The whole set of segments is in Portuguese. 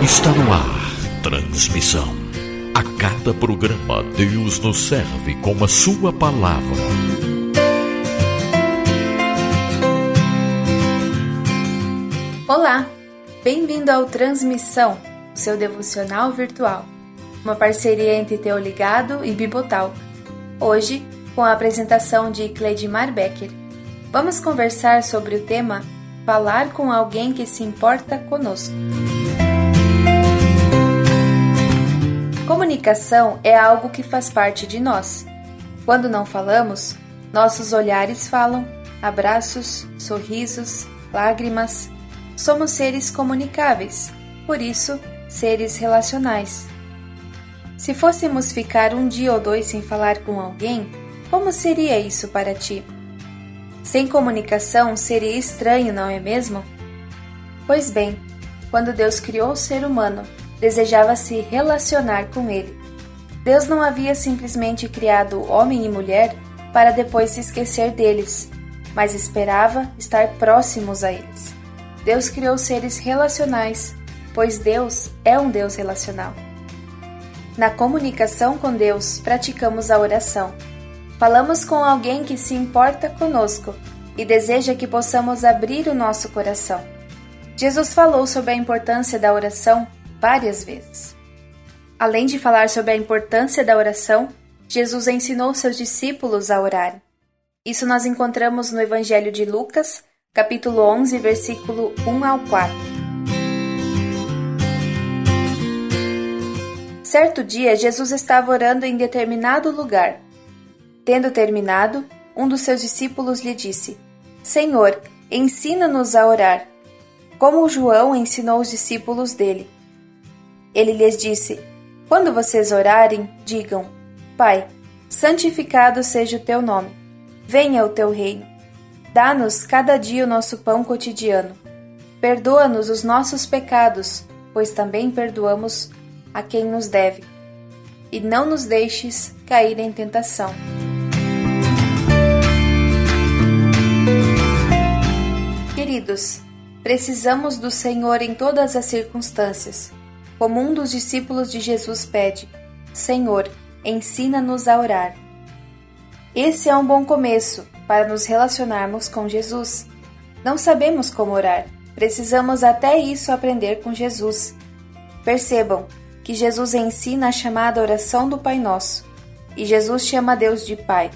Está no ar. Transmissão. A cada programa, Deus nos serve com a Sua palavra. Olá, bem-vindo ao Transmissão, seu devocional virtual. Uma parceria entre Teu Ligado e Bibotal. Hoje, com a apresentação de Cleidmar Becker. Vamos conversar sobre o tema Falar com alguém que se importa conosco. Comunicação é algo que faz parte de nós. Quando não falamos, nossos olhares falam, abraços, sorrisos, lágrimas. Somos seres comunicáveis, por isso, seres relacionais. Se fôssemos ficar um dia ou dois sem falar com alguém, como seria isso para ti? Sem comunicação seria estranho, não é mesmo? Pois bem, quando Deus criou o ser humano, desejava se relacionar com ele. Deus não havia simplesmente criado homem e mulher para depois se esquecer deles, mas esperava estar próximos a eles. Deus criou seres relacionais, pois Deus é um Deus relacional. Na comunicação com Deus, praticamos a oração Falamos com alguém que se importa conosco e deseja que possamos abrir o nosso coração. Jesus falou sobre a importância da oração várias vezes. Além de falar sobre a importância da oração, Jesus ensinou seus discípulos a orar. Isso nós encontramos no Evangelho de Lucas, capítulo 11, versículo 1 ao 4. Certo dia, Jesus estava orando em determinado lugar Tendo terminado, um dos seus discípulos lhe disse: Senhor, ensina-nos a orar, como João ensinou os discípulos dele. Ele lhes disse: Quando vocês orarem, digam: Pai, santificado seja o teu nome. Venha o teu reino. Dá-nos cada dia o nosso pão cotidiano. Perdoa-nos os nossos pecados, pois também perdoamos a quem nos deve. E não nos deixes cair em tentação. Queridos, precisamos do Senhor em todas as circunstâncias. Como um dos discípulos de Jesus pede: Senhor, ensina-nos a orar. Esse é um bom começo para nos relacionarmos com Jesus. Não sabemos como orar, precisamos até isso aprender com Jesus. Percebam que Jesus ensina a chamada oração do Pai Nosso, e Jesus chama Deus de Pai.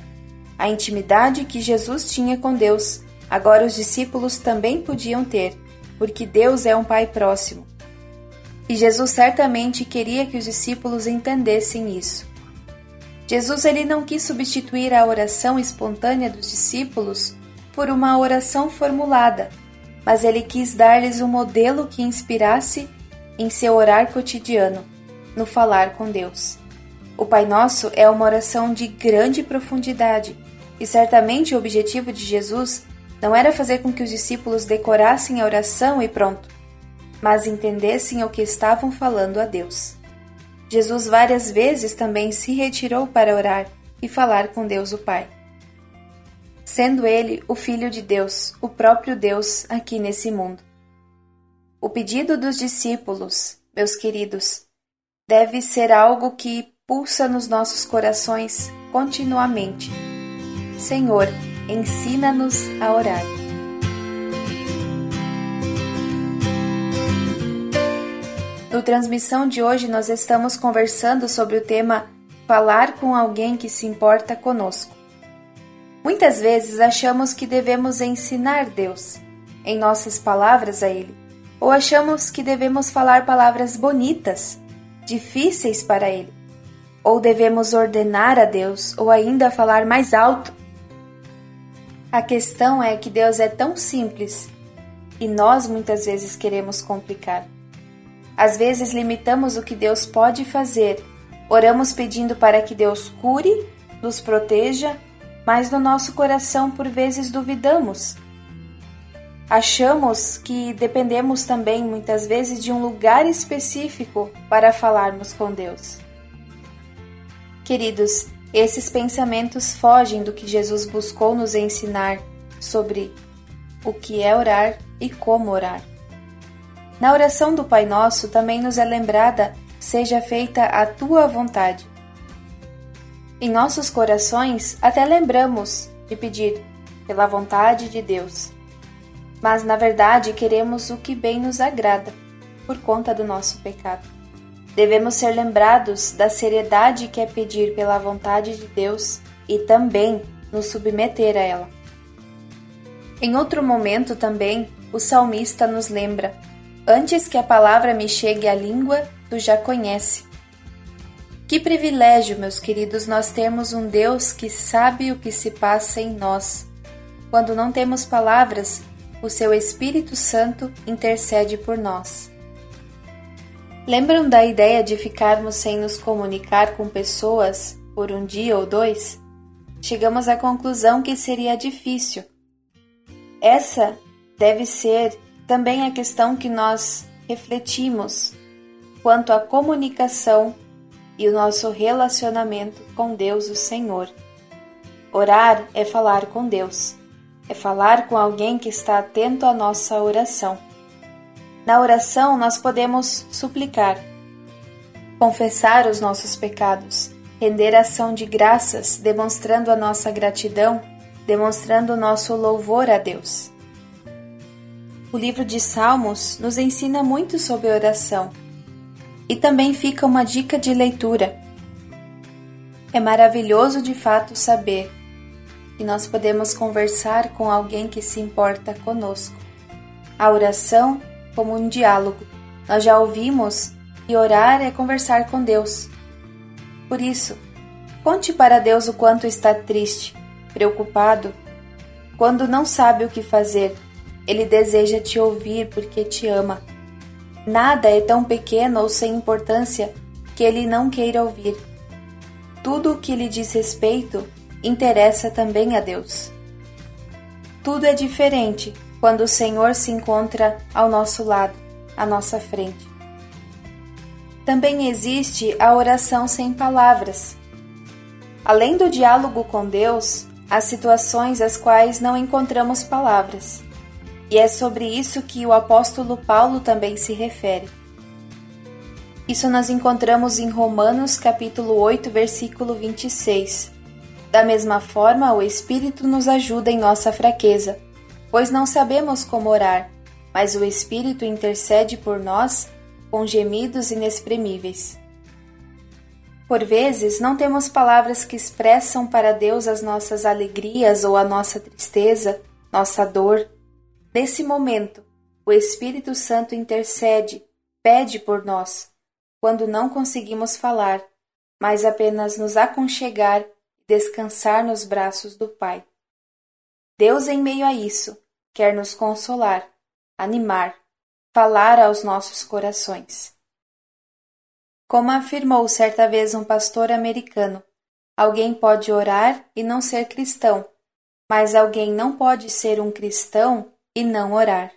A intimidade que Jesus tinha com Deus agora os discípulos também podiam ter, porque Deus é um Pai próximo. E Jesus certamente queria que os discípulos entendessem isso. Jesus ele não quis substituir a oração espontânea dos discípulos por uma oração formulada, mas ele quis dar-lhes um modelo que inspirasse em seu orar cotidiano, no falar com Deus. O Pai Nosso é uma oração de grande profundidade, e certamente o objetivo de Jesus não era fazer com que os discípulos decorassem a oração e pronto, mas entendessem o que estavam falando a Deus. Jesus várias vezes também se retirou para orar e falar com Deus o Pai. Sendo ele o Filho de Deus, o próprio Deus aqui nesse mundo. O pedido dos discípulos, meus queridos, deve ser algo que pulsa nos nossos corações continuamente. Senhor, Ensina-nos a orar. No transmissão de hoje, nós estamos conversando sobre o tema Falar com alguém que se importa conosco. Muitas vezes achamos que devemos ensinar Deus, em nossas palavras a Ele, ou achamos que devemos falar palavras bonitas, difíceis para Ele, ou devemos ordenar a Deus, ou ainda falar mais alto a questão é que Deus é tão simples e nós muitas vezes queremos complicar. Às vezes limitamos o que Deus pode fazer, oramos pedindo para que Deus cure, nos proteja, mas no nosso coração por vezes duvidamos. Achamos que dependemos também muitas vezes de um lugar específico para falarmos com Deus. Queridos, esses pensamentos fogem do que Jesus buscou nos ensinar sobre o que é orar e como orar. Na oração do Pai Nosso também nos é lembrada: seja feita a tua vontade. Em nossos corações, até lembramos de pedir pela vontade de Deus. Mas na verdade queremos o que bem nos agrada, por conta do nosso pecado. Devemos ser lembrados da seriedade que é pedir pela vontade de Deus e também nos submeter a ela. Em outro momento também, o salmista nos lembra: Antes que a palavra me chegue à língua, tu já conhece. Que privilégio, meus queridos, nós termos um Deus que sabe o que se passa em nós. Quando não temos palavras, o seu Espírito Santo intercede por nós. Lembram da ideia de ficarmos sem nos comunicar com pessoas por um dia ou dois? Chegamos à conclusão que seria difícil. Essa deve ser também a questão que nós refletimos quanto à comunicação e o nosso relacionamento com Deus, o Senhor. Orar é falar com Deus, é falar com alguém que está atento à nossa oração. Na oração, nós podemos suplicar, confessar os nossos pecados, render ação de graças, demonstrando a nossa gratidão, demonstrando o nosso louvor a Deus. O livro de Salmos nos ensina muito sobre oração e também fica uma dica de leitura. É maravilhoso de fato saber que nós podemos conversar com alguém que se importa conosco. A oração como um diálogo. Nós já ouvimos que orar é conversar com Deus. Por isso, conte para Deus o quanto está triste, preocupado, quando não sabe o que fazer. Ele deseja te ouvir porque te ama. Nada é tão pequeno ou sem importância que ele não queira ouvir. Tudo o que lhe diz respeito interessa também a Deus. Tudo é diferente quando o Senhor se encontra ao nosso lado, à nossa frente. Também existe a oração sem palavras. Além do diálogo com Deus, há situações às quais não encontramos palavras. E é sobre isso que o apóstolo Paulo também se refere. Isso nós encontramos em Romanos capítulo 8, versículo 26. Da mesma forma, o Espírito nos ajuda em nossa fraqueza, pois não sabemos como orar, mas o Espírito intercede por nós com gemidos inexprimíveis. Por vezes, não temos palavras que expressam para Deus as nossas alegrias ou a nossa tristeza, nossa dor, Nesse momento, o Espírito Santo intercede, pede por nós, quando não conseguimos falar, mas apenas nos aconchegar e descansar nos braços do Pai. Deus, em meio a isso, quer nos consolar, animar, falar aos nossos corações. Como afirmou certa vez um pastor americano, alguém pode orar e não ser cristão, mas alguém não pode ser um cristão e não orar.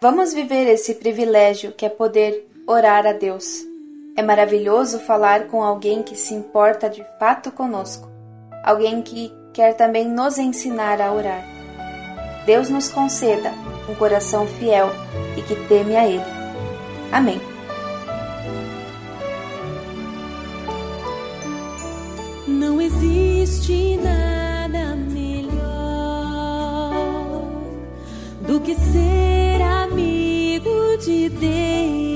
Vamos viver esse privilégio que é poder orar a Deus. É maravilhoso falar com alguém que se importa de fato conosco, alguém que quer também nos ensinar a orar. Deus nos conceda um coração fiel e que teme a Ele. Amém. Não existe nada do que ser amigo de Deus,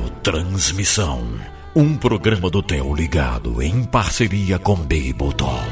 Transmissão, um programa do Theo ligado em parceria com Bebotol.